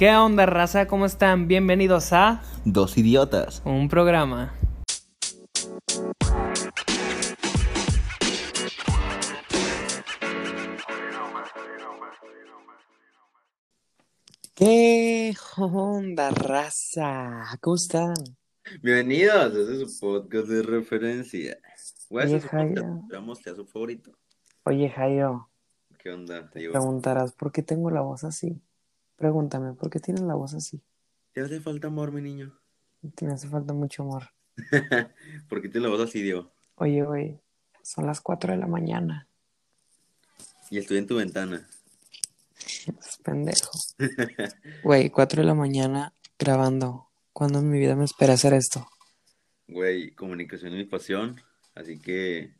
¿Qué onda, raza? ¿Cómo están? Bienvenidos a Dos idiotas. un programa. ¿Qué onda, raza? ¿Cómo están? Bienvenidos, este es su podcast de referencia. Oye, ese es Jairo. sea su favorito. Oye, Jairo, ¿Qué onda? Te preguntarás por qué tengo la voz así. Pregúntame, ¿por qué tienes la voz así? ¿te hace falta amor, mi niño? Te hace falta mucho amor. ¿Por qué te la voz así, Diego? Oye, güey, son las 4 de la mañana. Y estoy en tu ventana. Es pendejo. Güey, 4 de la mañana grabando. ¿Cuándo en mi vida me espera hacer esto? Güey, comunicación es mi pasión. Así que,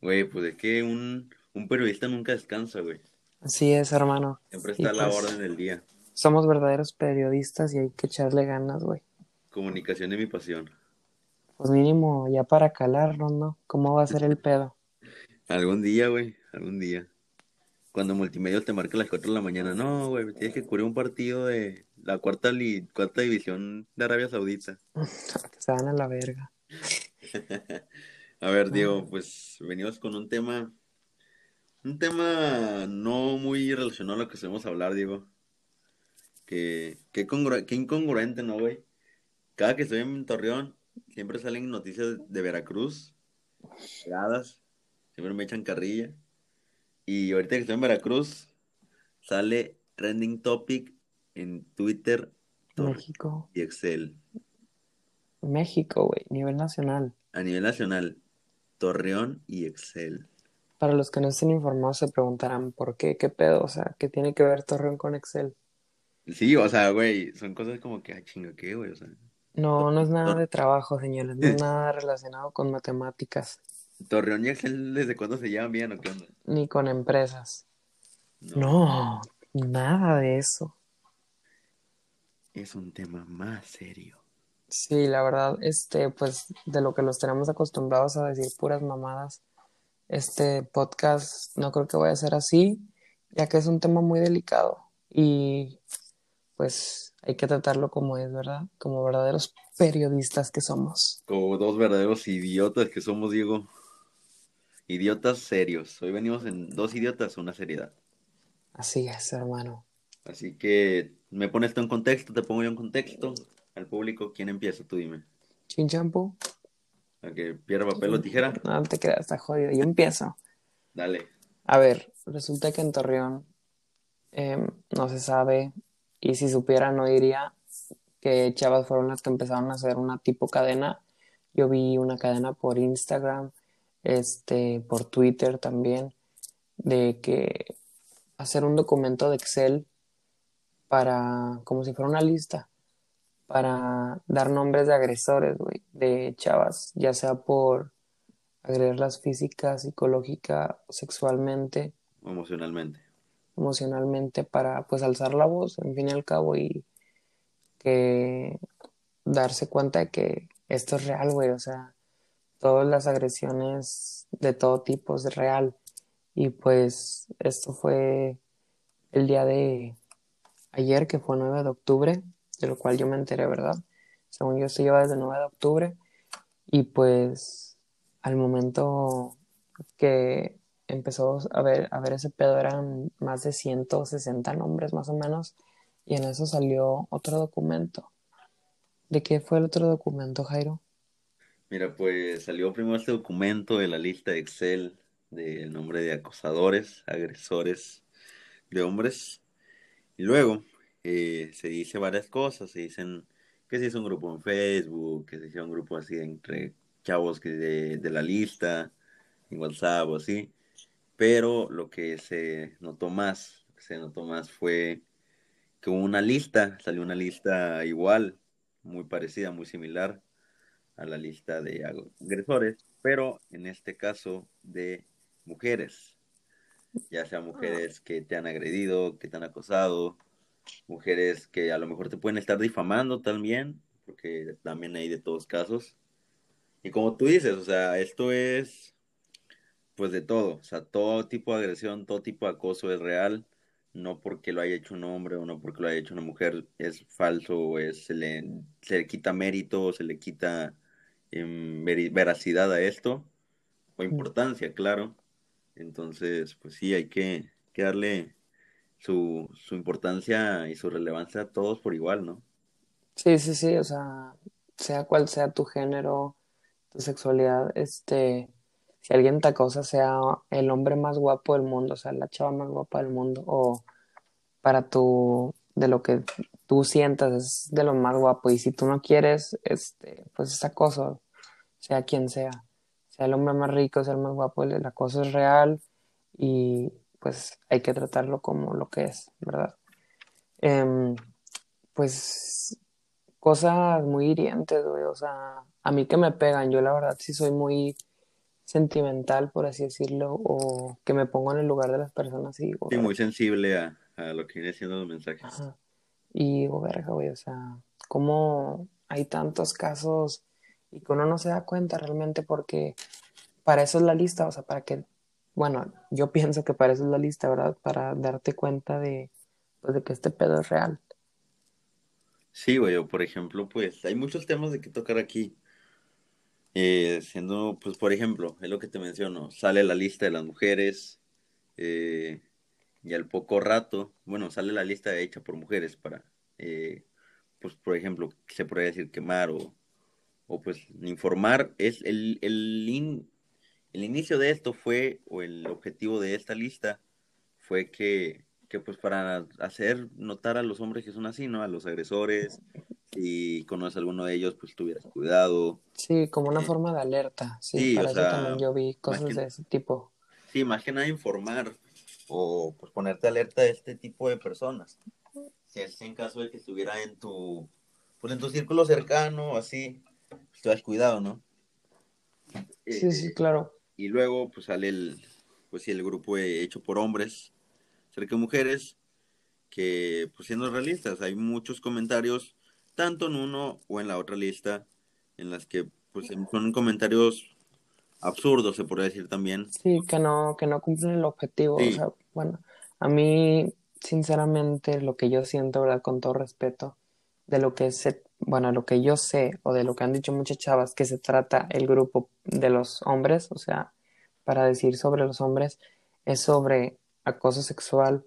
güey, pues es que un, un periodista nunca descansa, güey. Así es, hermano. Siempre Y está a la pues- orden del día. Somos verdaderos periodistas y hay que echarle ganas, güey. Comunicación es mi pasión. Pues mínimo ya para calarnos, ¿no? ¿Cómo va a ser el pedo? Algún día, güey, algún día. Cuando Multimedia te marca a las 4 de la mañana, no, güey, tienes que cubrir un partido de la cuarta, li- cuarta división de Arabia Saudita. que se van a la verga. A ver, Diego, pues venimos con un tema, un tema no muy relacionado a lo que solemos hablar, Diego. Que, congru- qué incongruente, ¿no, güey? Cada que estoy en Torreón, siempre salen noticias de Veracruz, pegadas, siempre me echan carrilla. Y ahorita que estoy en Veracruz, sale trending topic en Twitter, México. y Excel. México, güey. Nivel nacional. A nivel nacional, Torreón y Excel. Para los que no estén informados se preguntarán por qué, qué pedo, o sea, qué tiene que ver Torreón con Excel. Sí, o sea, güey, son cosas como que, ah, chinga, ¿qué, güey? O sea, No, no es nada de trabajo, señores, no es nada relacionado con matemáticas, Torreón y Excel, ¿desde cuándo se llevan bien o qué onda? ni con empresas. No, nada de eso. Es un tema más serio. Sí, la verdad, este, pues de lo que los tenemos acostumbrados a decir puras mamadas, este podcast no creo que vaya a ser así, ya que es un tema muy delicado y pues hay que tratarlo como es, ¿verdad? Como verdaderos periodistas que somos. Como dos verdaderos idiotas que somos, Diego. Idiotas serios. Hoy venimos en dos idiotas, una seriedad. Así es, hermano. Así que me pones tú en contexto, te pongo yo en contexto. Al público, ¿quién empieza? Tú dime. Chin champú, A que piedra, papel o tijera. no te creas, está jodido. Yo empiezo. Dale. A ver, resulta que en Torreón em, no se sabe, y si supiera no diría que chavas fueron las que empezaron a hacer una tipo cadena. Yo vi una cadena por Instagram, este, por Twitter también, de que hacer un documento de Excel para, como si fuera una lista, para dar nombres de agresores, güey, de chavas, ya sea por agredirlas física, psicológica, sexualmente, Emocionalmente. emocionalmente, para pues alzar la voz, en fin y al cabo, y que darse cuenta de que esto es real, güey, o sea, todas las agresiones de todo tipo es real. Y pues esto fue el día de ayer, que fue 9 de octubre, de lo cual yo me enteré, ¿verdad? Según yo, esto lleva desde 9 de octubre. Y pues al momento que empezó a ver, a ver ese pedo eran más de 160 nombres más o menos. Y en eso salió otro documento. ¿De qué fue el otro documento, Jairo? Mira, pues salió primero este documento de la lista de Excel del nombre de acosadores, agresores de hombres. Y luego eh, se dice varias cosas. Se dicen que se hizo un grupo en Facebook, que se hizo un grupo así entre chavos que de, de la lista, en WhatsApp o así. Pero lo que se notó más, lo que se notó más fue que hubo una lista, salió una lista igual, muy parecida, muy similar a la lista de agresores, pero en este caso de mujeres, ya sea mujeres que te han agredido, que te han acosado, mujeres que a lo mejor te pueden estar difamando también, porque también hay de todos casos. Y como tú dices, o sea, esto es pues de todo, o sea, todo tipo de agresión, todo tipo de acoso es real, no porque lo haya hecho un hombre o no porque lo haya hecho una mujer es falso o es, se, le, se le quita mérito, se le quita em, veracidad a esto o importancia, claro. Entonces, pues sí, hay que, que darle su, su importancia y su relevancia a todos por igual, ¿no? Sí, sí, sí, o sea, sea cual sea tu género, tu sexualidad, este, si alguien te acosa, sea el hombre más guapo del mundo, o sea, la chava más guapa del mundo, o para tu, de lo que tú sientas, es de lo más guapo, y si tú no quieres, este, pues es acoso, sea quien sea, sea el hombre más rico, sea el más guapo, el, acoso es real, y pues hay que tratarlo como lo que es, ¿verdad? Em, pues cosas muy hirientes, güey, o sea, a mí que me pegan, yo la verdad sí soy muy sentimental, por así decirlo, o que me pongo en el lugar de las personas y digo, Sí, muy sensible a, a lo que viene siendo los mensajes. Ajá. Y digo, verga, güey, o sea, cómo hay tantos casos y que uno no se da cuenta realmente porque para eso es la lista, o sea, para que, bueno, yo pienso que para eso es la lista, ¿verdad? Para darte cuenta de, pues, de que este pedo es real. Sí, güey, o por ejemplo, pues hay muchos temas de que tocar aquí. Eh, siendo, pues, por ejemplo, es lo que te menciono, sale la lista de las mujeres eh, y al poco rato, bueno, sale la lista hecha por mujeres para, eh, pues, por ejemplo, se podría decir quemar o, o pues informar. Es el, el, el inicio de esto fue, o el objetivo de esta lista fue que que pues para hacer notar a los hombres que son así, ¿no? A los agresores, si conoces a alguno de ellos, pues tuvieras cuidado. Sí, como una forma de alerta. Sí, para eso también yo vi cosas de ese tipo. Sí, más que nada informar o pues ponerte alerta de este tipo de personas. Si es en caso de que estuviera en tu, pues en tu círculo cercano, así, pues te das cuidado, ¿no? Sí, sí, claro. Y luego pues sale el, pues sí, el grupo hecho por hombres, cerca de mujeres, que pues siendo realistas, hay muchos comentarios, tanto en uno o en la otra lista, en las que pues son comentarios absurdos, se podría decir también. Sí, que no, que no cumplen el objetivo. O sea, bueno, a mí, sinceramente, lo que yo siento, ¿verdad? Con todo respeto, de lo que se, bueno, lo que yo sé, o de lo que han dicho muchas chavas, que se trata el grupo de los hombres, o sea, para decir sobre los hombres, es sobre acoso sexual,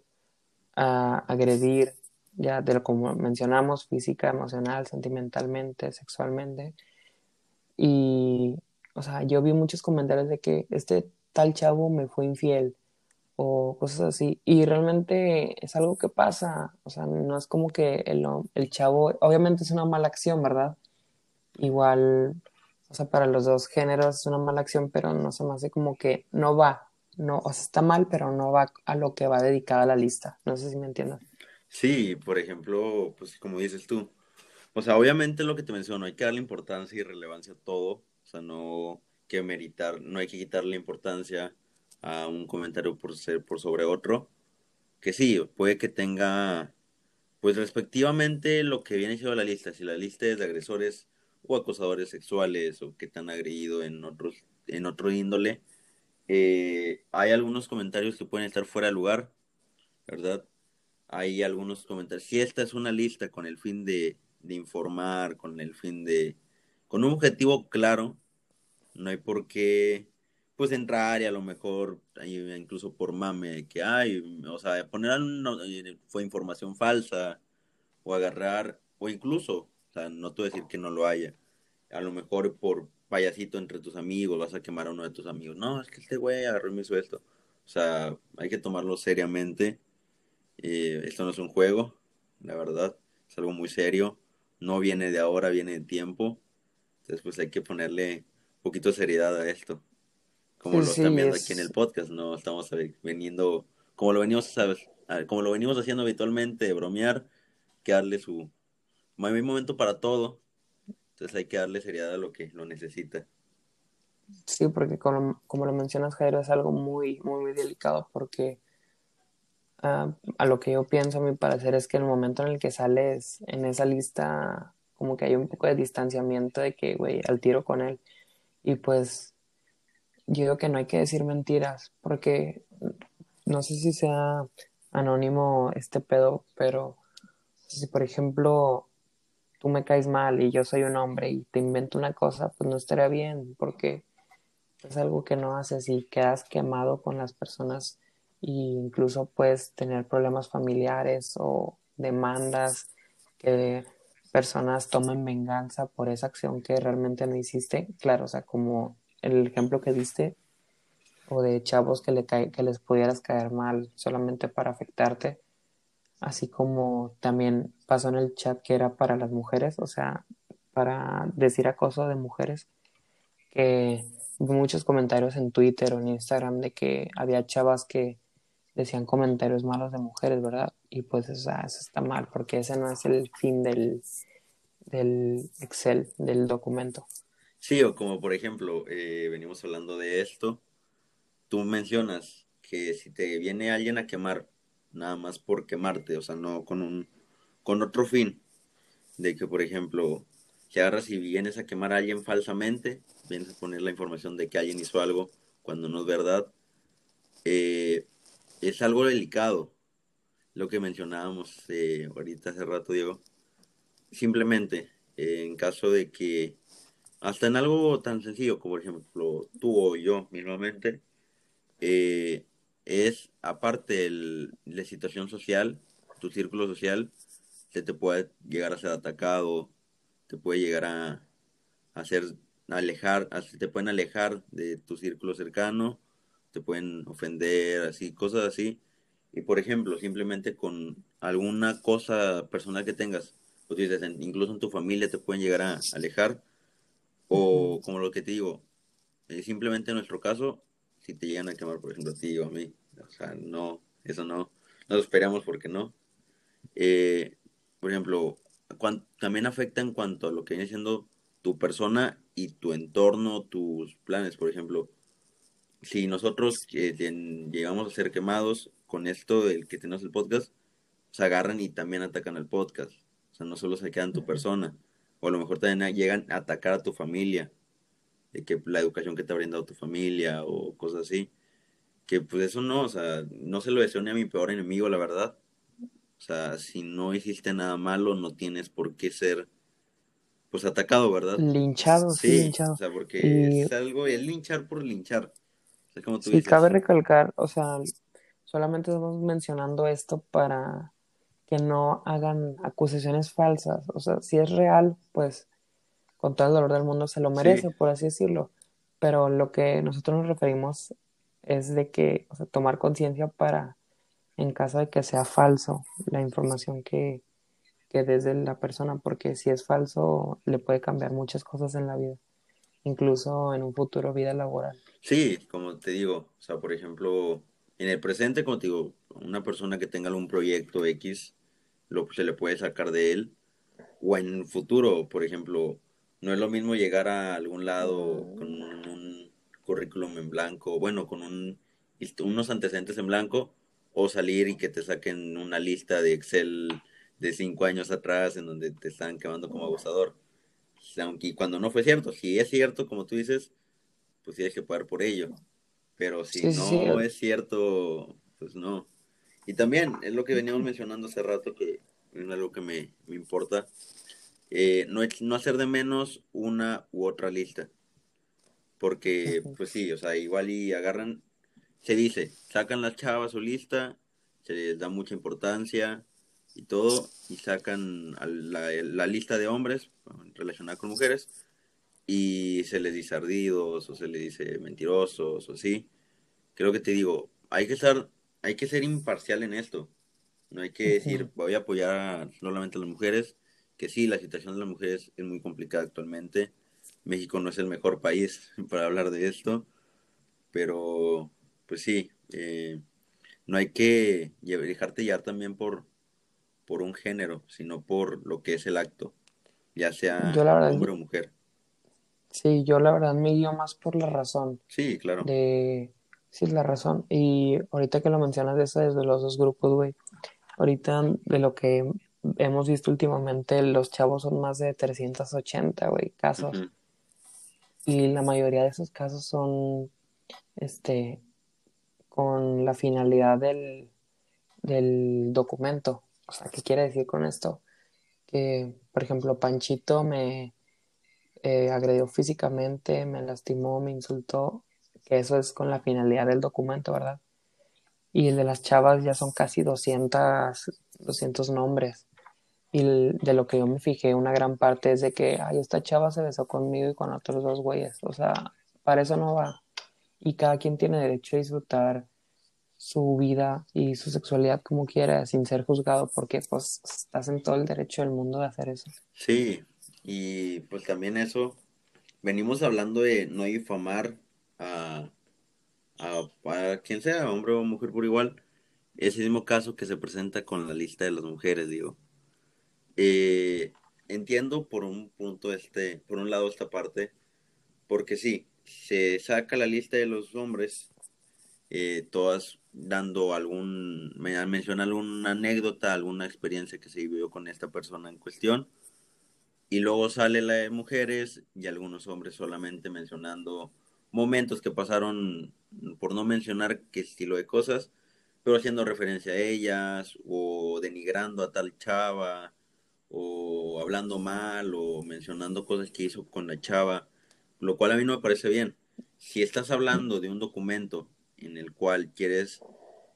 agredir, ya de lo como mencionamos, física, emocional, sentimentalmente, sexualmente. Y, o sea, yo vi muchos comentarios de que este tal chavo me fue infiel o cosas así. Y realmente es algo que pasa, o sea, no es como que el, el chavo, obviamente es una mala acción, ¿verdad? Igual, o sea, para los dos géneros es una mala acción, pero no se me hace como que no va no, o sea, está mal, pero no va a lo que va dedicada la lista. No sé si me entiendes. Sí, por ejemplo, pues como dices tú, o sea, obviamente lo que te menciono, hay que darle importancia y relevancia a todo, o sea, no que meritar, no hay que quitarle importancia a un comentario por ser por sobre otro, que sí, puede que tenga, pues respectivamente lo que viene siendo la lista, si la lista es de agresores o acosadores sexuales o que te han agredido en otros, en otro índole, eh, hay algunos comentarios que pueden estar fuera de lugar, ¿verdad? Hay algunos comentarios. Si esta es una lista con el fin de, informar, con el fin de, con un objetivo claro, no hay por qué, pues entrar y a lo mejor, incluso por mame, que hay, o sea, poner fue información falsa, o agarrar, o incluso, o sea, no te decir que no lo haya, a lo mejor por payasito entre tus amigos, vas a quemar a uno de tus amigos. No, es que este güey agarró y me hizo esto. O sea, hay que tomarlo seriamente. Eh, esto no es un juego, la verdad. Es algo muy serio. No viene de ahora, viene de tiempo. Entonces, pues hay que ponerle un poquito de seriedad a esto. Como lo están viendo aquí en el podcast, ¿no? Estamos veniendo, como lo venimos, ¿sabes? Como lo venimos haciendo habitualmente, bromear, que darle su... Hay un momento para todo entonces hay que darle seriedad a lo que lo necesita. Sí, porque como, como lo mencionas, Jairo, es algo muy, muy, muy delicado porque ah, a lo que yo pienso, a mi parecer, es que el momento en el que sales en esa lista, como que hay un poco de distanciamiento de que, güey, al tiro con él. Y pues yo digo que no hay que decir mentiras porque no sé si sea anónimo este pedo, pero si por ejemplo tú me caes mal y yo soy un hombre y te invento una cosa, pues no estaría bien, porque es algo que no haces y quedas quemado con las personas e incluso puedes tener problemas familiares o demandas que personas tomen venganza por esa acción que realmente no hiciste. Claro, o sea, como el ejemplo que diste, o de chavos que, le cae, que les pudieras caer mal solamente para afectarte, así como también pasó en el chat que era para las mujeres, o sea, para decir acoso de mujeres, que muchos comentarios en Twitter o en Instagram de que había chavas que decían comentarios malos de mujeres, ¿verdad? Y pues eso está mal, porque ese no es el fin del, del Excel, del documento. Sí, o como por ejemplo, eh, venimos hablando de esto, tú mencionas que si te viene alguien a quemar, nada más por quemarte, o sea, no con un, con otro fin, de que por ejemplo, si agarras y vienes a quemar a alguien falsamente, vienes a poner la información de que alguien hizo algo cuando no es verdad, eh, es algo delicado, lo que mencionábamos eh, ahorita hace rato, Diego. Simplemente, eh, en caso de que, hasta en algo tan sencillo como por ejemplo tú o yo mismamente, es aparte de la situación social, tu círculo social, se te puede llegar a ser atacado, te puede llegar a, hacer alejar, te pueden alejar de tu círculo cercano, te pueden ofender, así, cosas así. Y por ejemplo, simplemente con alguna cosa personal que tengas, pues incluso en tu familia te pueden llegar a alejar. O como lo que te digo, eh, simplemente en nuestro caso, si te llegan a quemar, por ejemplo, a ti o a mí, o sea, no, eso no, no lo esperamos porque no. Eh, por ejemplo, también afecta en cuanto a lo que viene siendo tu persona y tu entorno, tus planes, por ejemplo, si nosotros llegamos a ser quemados con esto del que tenemos el podcast, se agarran y también atacan al podcast. O sea, no solo se quedan tu persona, o a lo mejor también llegan a atacar a tu familia, de que la educación que te ha brindado tu familia o cosas así. Que pues eso no, o sea, no se lo deseo ni a mi peor enemigo, la verdad. O sea, si no hiciste nada malo, no tienes por qué ser pues atacado, ¿verdad? Linchado, sí, linchado. O sea, porque es algo, es linchar por linchar. O sí, cabe recalcar, o sea, solamente estamos mencionando esto para que no hagan acusaciones falsas. O sea, si es real, pues con todo el dolor del mundo se lo merece, por así decirlo. Pero lo que nosotros nos referimos es de que, o sea, tomar conciencia para, en caso de que sea falso, la información que, que desde la persona, porque si es falso, le puede cambiar muchas cosas en la vida, incluso en un futuro vida laboral. Sí, como te digo, o sea, por ejemplo, en el presente, como te digo, una persona que tenga algún proyecto X, lo, se le puede sacar de él, o en un futuro, por ejemplo, no es lo mismo llegar a algún lado con un, currículum en blanco, bueno, con un, unos antecedentes en blanco, o salir y que te saquen una lista de Excel de cinco años atrás en donde te están quemando como abusador. Aunque cuando no fue cierto, si es cierto, como tú dices, pues tienes que pagar por ello. Pero si no es cierto, pues no. Y también es lo que veníamos mencionando hace rato, que es algo que me, importa, eh, no, no hacer de menos una u otra lista. Porque, pues sí, o sea, igual y agarran, se dice, sacan las chavas su lista, se les da mucha importancia y todo, y sacan la, la lista de hombres relacionada con mujeres, y se les dice ardidos o se les dice mentirosos o así. Creo que te digo, hay que estar, hay que ser imparcial en esto. No hay que decir, voy a apoyar solamente a las mujeres, que sí, la situación de las mujeres es muy complicada actualmente. México no es el mejor país para hablar de esto, pero pues sí, eh, no hay que dejarte llevar también por, por un género, sino por lo que es el acto, ya sea hombre o mujer. Sí, yo la verdad me guío más por la razón. Sí, claro. De, sí, la razón. Y ahorita que lo mencionas de eso desde los dos grupos, güey, ahorita de lo que hemos visto últimamente, los chavos son más de 380, güey, casos. Y la mayoría de esos casos son, este, con la finalidad del, del documento. O sea, ¿qué quiere decir con esto? Que, por ejemplo, Panchito me eh, agredió físicamente, me lastimó, me insultó, que eso es con la finalidad del documento, ¿verdad? Y el de las chavas ya son casi 200, 200 nombres. Y de lo que yo me fijé, una gran parte es de que, ay, esta chava se besó conmigo y con otros dos güeyes. O sea, para eso no va. Y cada quien tiene derecho a disfrutar su vida y su sexualidad como quiera, sin ser juzgado, porque pues estás en todo el derecho del mundo de hacer eso. Sí, y pues también eso, venimos hablando de no difamar a, a, quien sea, hombre o mujer por igual. Ese mismo caso que se presenta con la lista de las mujeres, digo. Eh, entiendo por un punto este, por un lado esta parte, porque sí, se saca la lista de los hombres, eh, todas dando algún, me menciona alguna anécdota, alguna experiencia que se vivió con esta persona en cuestión. Y luego sale la de mujeres y algunos hombres solamente mencionando momentos que pasaron, por no mencionar qué estilo de cosas, pero haciendo referencia a ellas o denigrando a tal chava o hablando mal o mencionando cosas que hizo con la chava, lo cual a mí no me parece bien. Si estás hablando de un documento en el cual quieres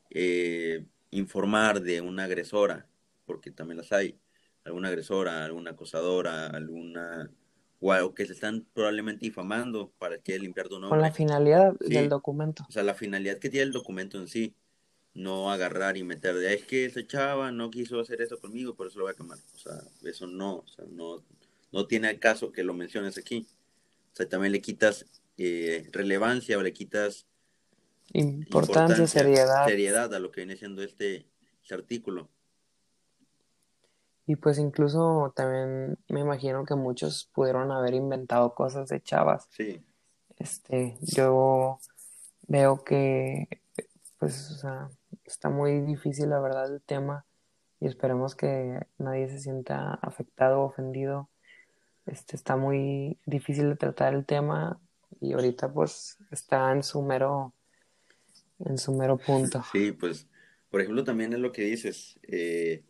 eh, informar de una agresora, porque también las hay, alguna agresora, alguna acosadora, alguna o que se están probablemente difamando para que limpiar tu nombre. Con la finalidad del documento. O sea, la finalidad que tiene el documento en sí, no agarrar y meter de, es que esa chava no quiso hacer eso conmigo, por eso lo voy a quemar. O sea, eso no, o sea, no, no tiene caso que lo menciones aquí. O sea, también le quitas eh, relevancia o le quitas importancia, seriedad. Seriedad a lo que viene siendo este, este artículo. Y pues incluso también me imagino que muchos pudieron haber inventado cosas de chavas. Sí. Este, yo veo que pues o sea, está muy difícil la verdad el tema y esperemos que nadie se sienta afectado o ofendido. Este está muy difícil de tratar el tema y ahorita pues está en su mero en su mero punto. Sí, pues por ejemplo también es lo que dices, eh,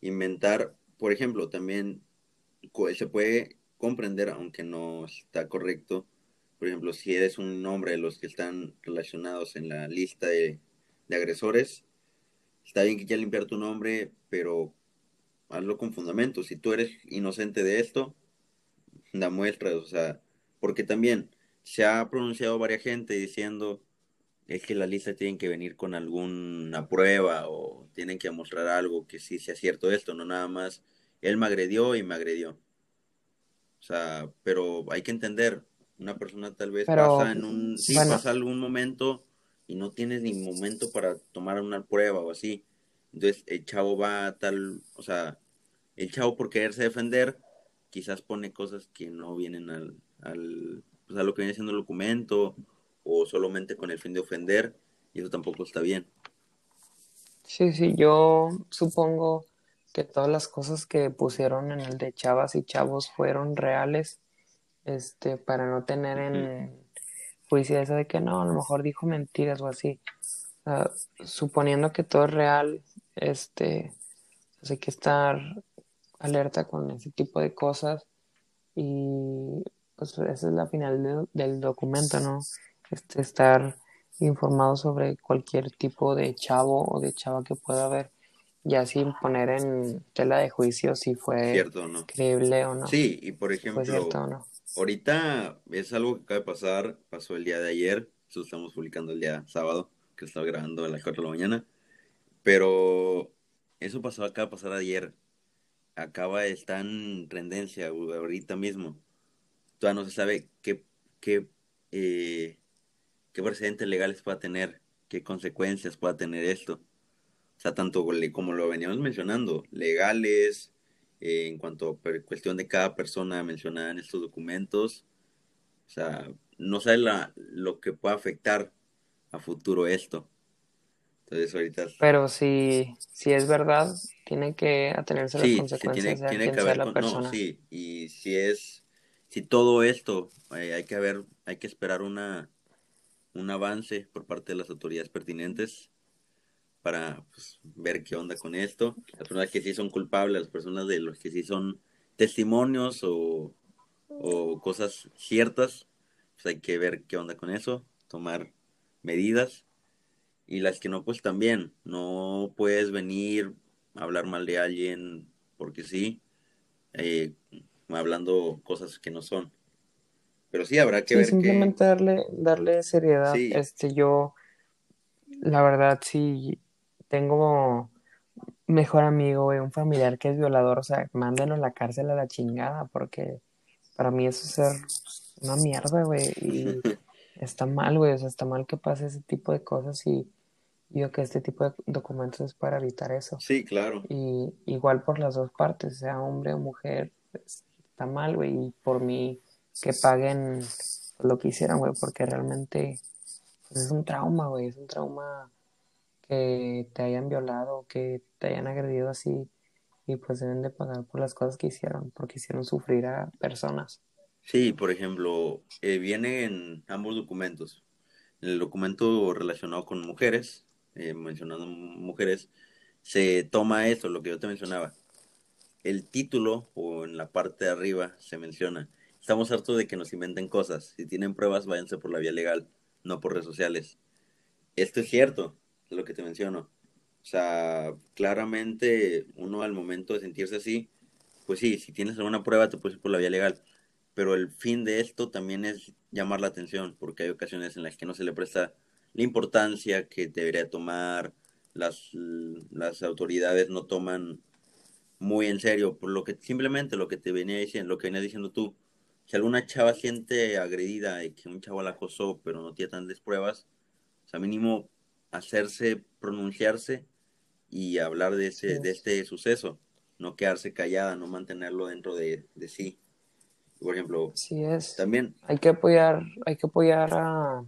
inventar, por ejemplo, también se puede comprender, aunque no está correcto, por ejemplo, si eres un nombre de los que están relacionados en la lista de, agresores, está bien que quieras limpiar tu nombre, pero hazlo con fundamento. Si tú eres inocente de esto, da muestras, o sea, porque también se ha pronunciado varias gente diciendo es que la lista tienen que venir con alguna prueba o tienen que mostrar algo que sí sea cierto esto, no nada más él me agredió y me agredió. O sea, pero hay que entender, una persona tal vez pasa en un sí, pasa algún momento y no tienes ni momento para tomar una prueba o así. Entonces el chavo va a tal, o sea, el chavo por quererse defender quizás pone cosas que no vienen al, al pues a lo que viene siendo el documento o solamente con el fin de ofender, y eso tampoco está bien. Sí, sí, yo supongo que todas las cosas que pusieron en el de chavas y chavos fueron reales, este, para no tener en juicio eso de que no, a lo mejor dijo mentiras o así. suponiendo que todo es real, este, pues hay que estar alerta con ese tipo de cosas y pues esa es la final del documento, ¿no? Este, estar informado sobre cualquier tipo de chavo o de chava que pueda haber, ya sin poner en tela de juicio si fue creíble o no. Sí, y por ejemplo, ahorita es algo que acaba de pasar, pasó el día de ayer, eso estamos publicando el día sábado, que estaba grabando a las 4 de la mañana, pero eso pasó, acaba de pasar ayer, acaba de estar en tendencia ahorita mismo, todavía no se sabe qué, qué eh, qué precedentes legales pueda tener, qué consecuencias pueda tener esto. O sea, tanto como lo veníamos mencionando, legales, eh, en cuanto a cuestión de cada persona mencionada en estos documentos. O sea, no sabe la, lo que pueda afectar a futuro esto. Entonces ahorita... Pero si, si es verdad, tiene que atenerse a las consecuencias de tiene que haber la persona. sí, y si es, si todo esto, eh, hay que ver, hay que esperar una, un avance por parte de las autoridades pertinentes para pues, ver qué onda con esto. Las personas que sí son culpables, las personas de los que sí son testimonios o, o cosas ciertas, pues hay que ver qué onda con eso, tomar medidas. Y las que no, pues también, no puedes venir a hablar mal de alguien porque sí, eh, hablando cosas que no son. Pero sí habrá que Sí, ver simplemente que... darle, darle seriedad. Sí, Este, yo, la verdad, sí tengo mejor amigo, güey, un familiar que es violador, o sea, mándenlo a la cárcel a la chingada, porque para mí eso es ser una mierda, güey, y está mal, güey, o sea, está mal que pase ese tipo de cosas y yo que este tipo de documentos es para evitar eso. sí, claro. Y igual por las dos partes, sea hombre o mujer, pues, está mal, güey, y por mí que paguen lo que hicieron, güey, porque realmente pues, es un trauma, güey, es un trauma que te hayan violado, que te hayan agredido así, y pues deben de pagar por las cosas que hicieron, porque hicieron sufrir a personas. Sí, por ejemplo, eh, viene en ambos documentos. En el documento relacionado con mujeres, eh, mencionando mujeres, se toma esto, lo que yo te mencionaba. El título o en la parte de arriba se menciona, estamos hartos de que nos inventen cosas. Si tienen pruebas, váyanse por la vía legal, no por redes sociales. Esto es cierto, lo que te menciono. O sea, claramente uno al momento de sentirse así, pues sí, si tienes alguna prueba te puedes ir por la vía legal pero el fin de esto también es llamar la atención, porque hay ocasiones en las que no se le presta la importancia que debería tomar, las, las autoridades no toman muy en serio, por lo que simplemente lo que te venía diciendo, lo que venías diciendo tú, si alguna chava siente agredida y que un chavo la acosó, pero no tiene tantas pruebas, o sea, mínimo hacerse, pronunciarse y hablar de, ese, de este suceso, no quedarse callada, no mantenerlo dentro de, de sí. Por ejemplo, Así es. también, Hay que apoyar, hay que apoyar a,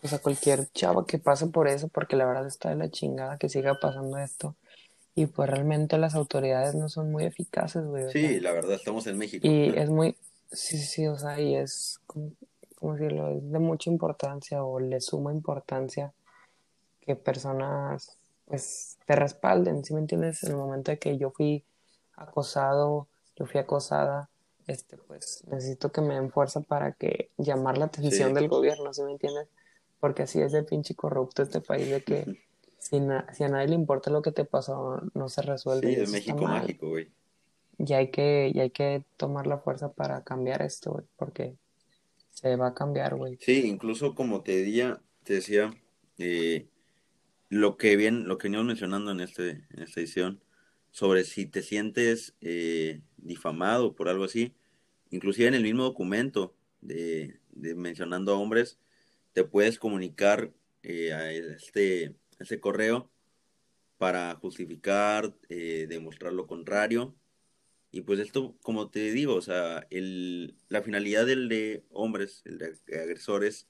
pues a cualquier chava que pase por eso, porque la verdad está de la chingada que siga pasando esto. Y pues realmente las autoridades no son muy eficaces, güey. sí, la verdad, estamos en México. y es muy, sí, sí, o sea, y es, como, ¿cómo decirlo? Es de mucha importancia o le suma importancia que personas, pues, te respalden, ¿sí me entiendes? En el momento de que yo fui acosado, yo fui acosada, este, pues, necesito que me den fuerza para que llamar la atención Sí. del gobierno, ¿sí me entiendes? Porque así es de pinche corrupto este país, de que si, na- si a nadie le importa lo que te pasó, no se resuelve. Sí, es México mágico, güey. Y hay que, y hay que tomar la fuerza para cambiar esto, güey, porque se va a cambiar, güey. Sí, incluso como te decía, te decía, eh, lo que bien, lo que veníamos mencionando en este, en esta edición, sobre si te sientes eh, difamado por algo así, inclusive en el mismo documento de, mencionando a hombres, te puedes comunicar eh, a este, a correo para justificar, eh, demostrar lo contrario. Y pues esto, como te digo, o sea, el, la finalidad del de hombres, el de agresores,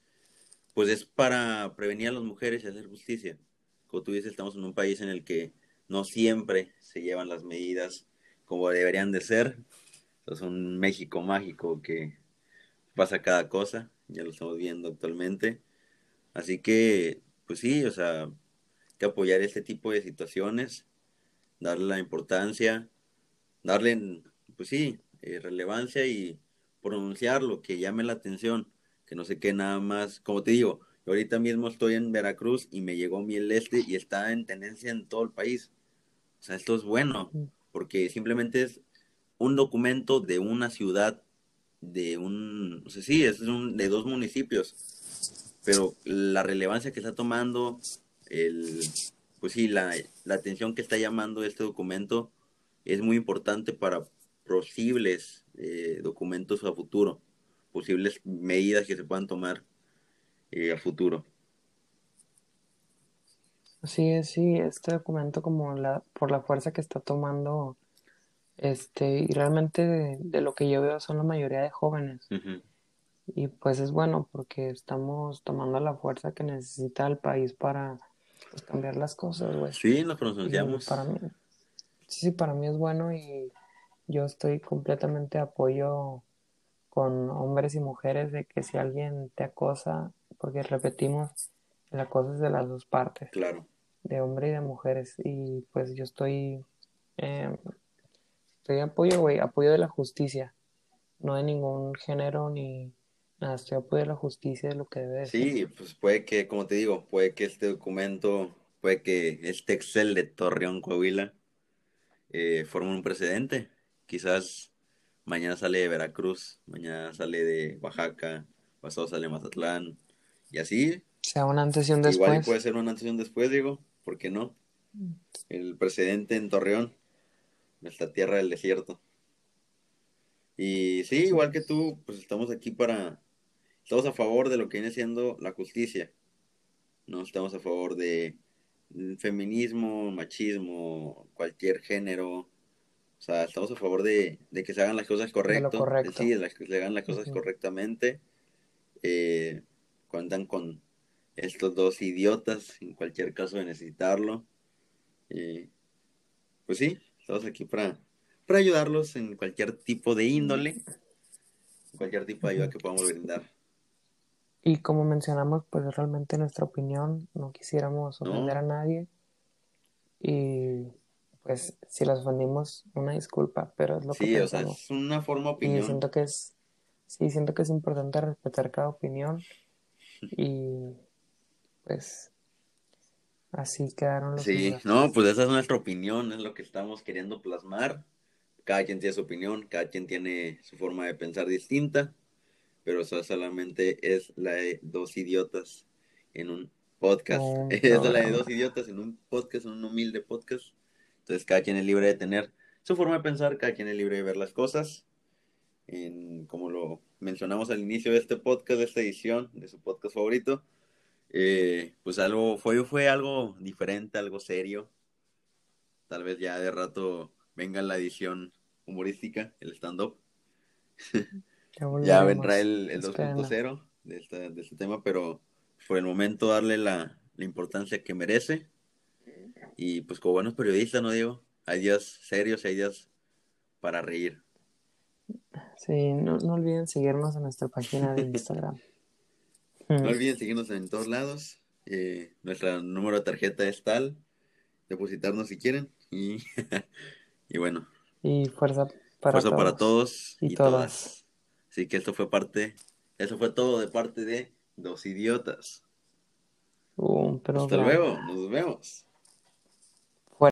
pues es para prevenir a las mujeres y hacer justicia. Como tú dices, estamos en un país en el que no siempre se llevan las medidas como deberían de ser. Es un México mágico que pasa cada cosa, ya lo estamos viendo actualmente. Así que, pues sí, o sea, hay que apoyar este tipo de situaciones, darle la importancia, darle, pues sí, eh, relevancia y pronunciarlo, que llame la atención, que no se quede nada más, como te digo, yo ahorita mismo estoy en Veracruz y me llegó Miel Este y está en tendencia en todo el país. O sea, esto es bueno, porque simplemente es un documento de una ciudad, de un, o sea, sí, es un, de dos municipios, pero la relevancia que está tomando, el, pues sí, la, la atención que está llamando este documento es muy importante para posibles eh, documentos a futuro, posibles medidas que se puedan tomar eh, a futuro. Es, sí, este documento como la, por la fuerza que está tomando, este, y realmente de, de lo que yo veo son la mayoría de jóvenes. Y pues es bueno porque estamos tomando la fuerza que necesita el país para pues, cambiar las cosas, güey. Sí, nos Y pronunciamos. para mí, sí, sí, para mí es bueno y yo estoy completamente de apoyo con hombres y mujeres de que si alguien te acosa, porque repetimos, el acoso es de las dos partes. Claro. de hombre y de mujeres. Y pues yo estoy, eh, estoy apoyo, güey, apoyo de la justicia, no de ningún género ni nada, estoy apoyo de la justicia de lo que debe de ser. Sí, pues puede que, como te digo, puede que este documento, puede que este Excel de Torreón, Coahuila, eh, forme un precedente. Quizás mañana sale de Veracruz, mañana sale de Oaxaca, pasado sale de Mazatlán, y así. Sea un antes y un Igual después. puede ser una antes y un después, digo, ¿por qué no? El precedente en Torreón, nuestra tierra del desierto. Y sí, igual que tú, pues estamos aquí para, estamos a favor de lo que viene siendo la justicia. No estamos a favor de feminismo, machismo, cualquier género. O sea, estamos a favor de, de que se hagan las cosas correcto. Sí, de las que se hagan las cosas correctamente. Eh, cuentan con estos dos idiotas, en cualquier caso de necesitarlo. Eh, pues sí, estamos aquí para, para ayudarlos en cualquier tipo de índole, cualquier tipo de ayuda que podamos brindar. Y como mencionamos, pues realmente nuestra opinión, no quisiéramos No. ofender a nadie. Y pues si los ofendimos, una disculpa, pero es lo que Sí, o sea, es una forma Y opinión. siento que es, sí, siento que es importante respetar cada opinión. Y pues así quedaron los Sí, no, pues esa es nuestra opinión, es lo que estamos queriendo plasmar. Cada quien tiene su opinión, cada quien tiene su forma de pensar distinta, pero eso solamente es la de dos idiotas en un podcast. Es la de dos idiotas en un podcast, en un humilde podcast. Entonces cada quien es libre de tener su forma de pensar, cada quien es libre de ver las cosas. En, como lo mencionamos al inicio de este podcast, de esta edición, de su podcast favorito, eh, pues algo, fue, fue algo diferente, algo serio. Tal vez ya de rato venga la edición humorística, el stand-up. Ya vendrá el, el Espérenlo. 2.0 de, esta- de este tema, pero por el momento darle la, la importancia que merece. Y pues como buenos periodistas, ¿no, Diego? Hay días serios hay días para reír. Sí, no, no olviden seguirnos en nuestra página de Instagram. No Mm. olviden seguirnos en todos lados. Eh, nuestro número de tarjeta es tal. Depositarnos si quieren. Y, y bueno, Y fuerza para fuerza todos. para todos y y, todas. todas. Así que esto fue parte, eso fue todo de parte de Dos Idiotas. Hasta luego, nos vemos.